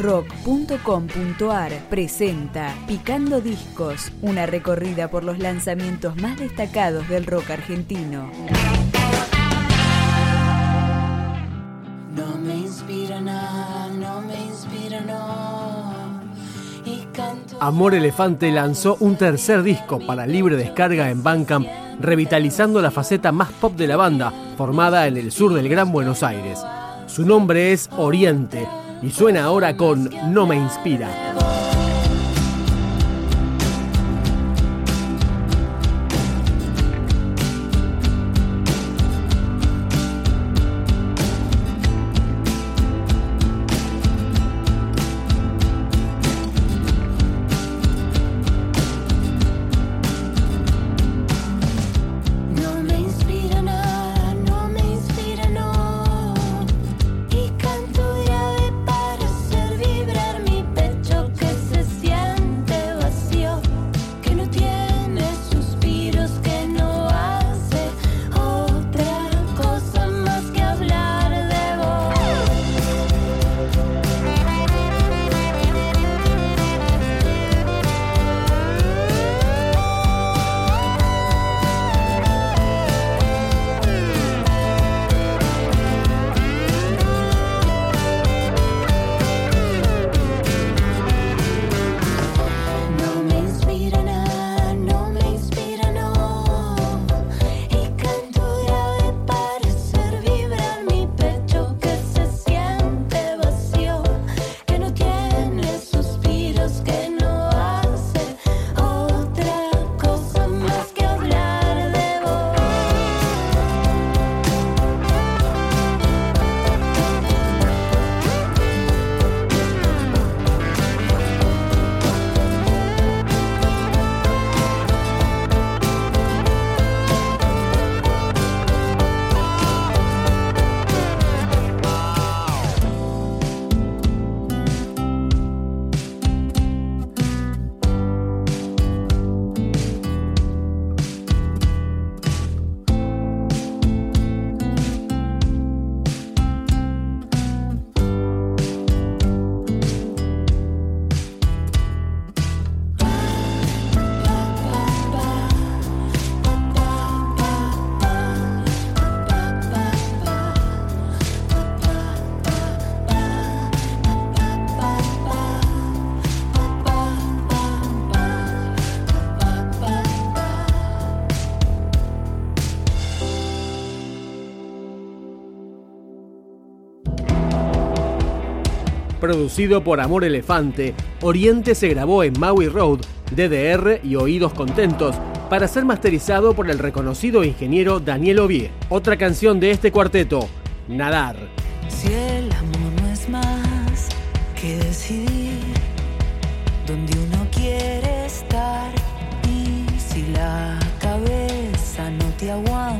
rock.com.ar presenta Picando Discos, una recorrida por los lanzamientos más destacados del rock argentino. No me inspira nada, no me inspira no. Y canto Amor Elefante lanzó un tercer disco para libre descarga en Bandcamp, revitalizando la faceta más pop de la banda, formada en el sur del Gran Buenos Aires. Su nombre es Oriente y suena ahora con No me inspira. Producido por Amor Elefante, Oriente se grabó en Maui Road, DDR y Oídos Contentos, para ser masterizado por el reconocido ingeniero Daniel Ovie. Otra canción de este cuarteto, Nadar. Si el amor no es más que decidir dónde uno quiere estar y si la cabeza no te aguanta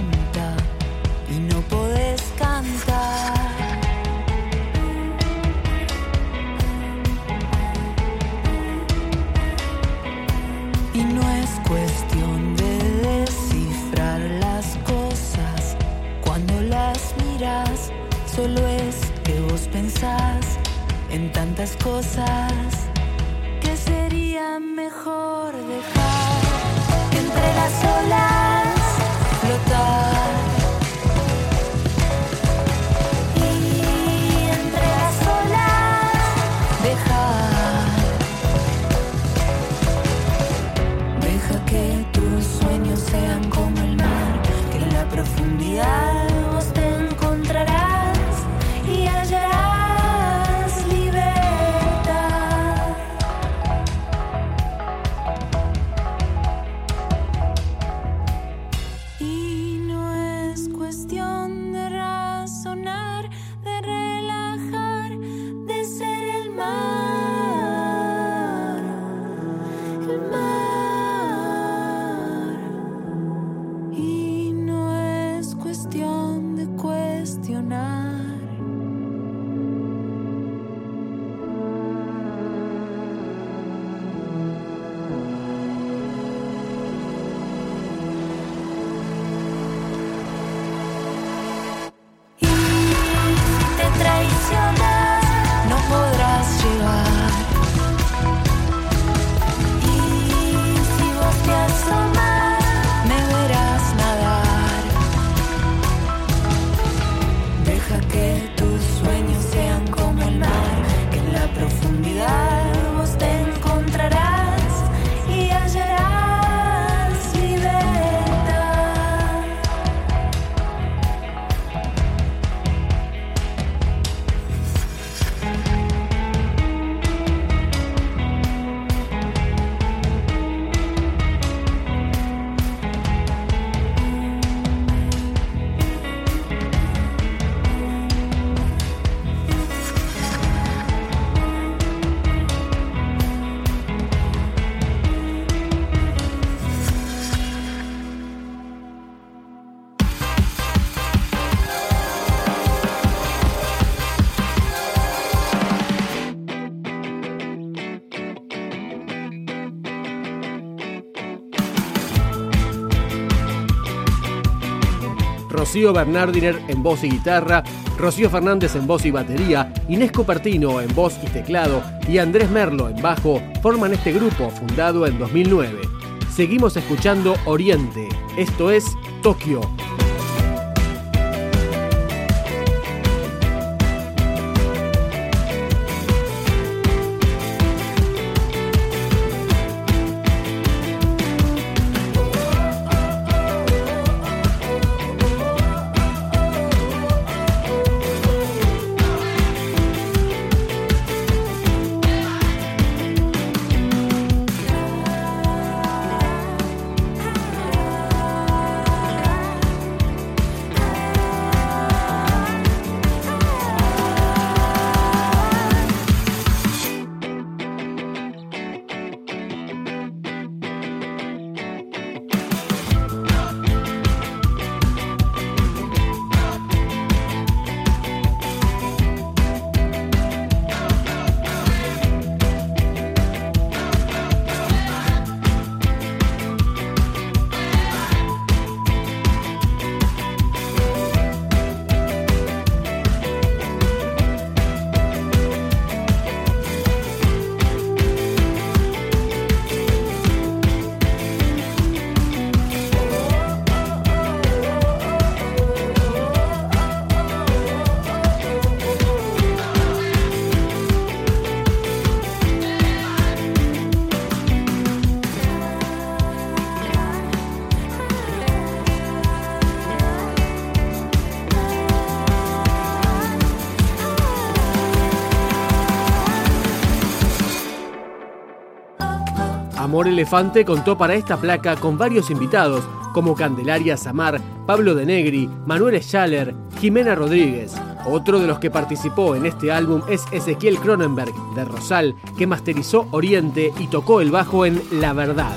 Rocío Bernardiner en voz y guitarra, Rocío Fernández en voz y batería, Inés Cupertino en voz y teclado y Andrés Merlo en bajo forman este grupo fundado en 2009. Seguimos escuchando Oriente, esto es Tokio. Amor Elefante contó para esta placa con varios invitados, como Candelaria Samar, Pablo de Negri, Manuel Schaller, Jimena Rodríguez. Otro de los que participó en este álbum es Ezequiel Cronenberg, de Rosal, que masterizó Oriente y tocó el bajo en La Verdad.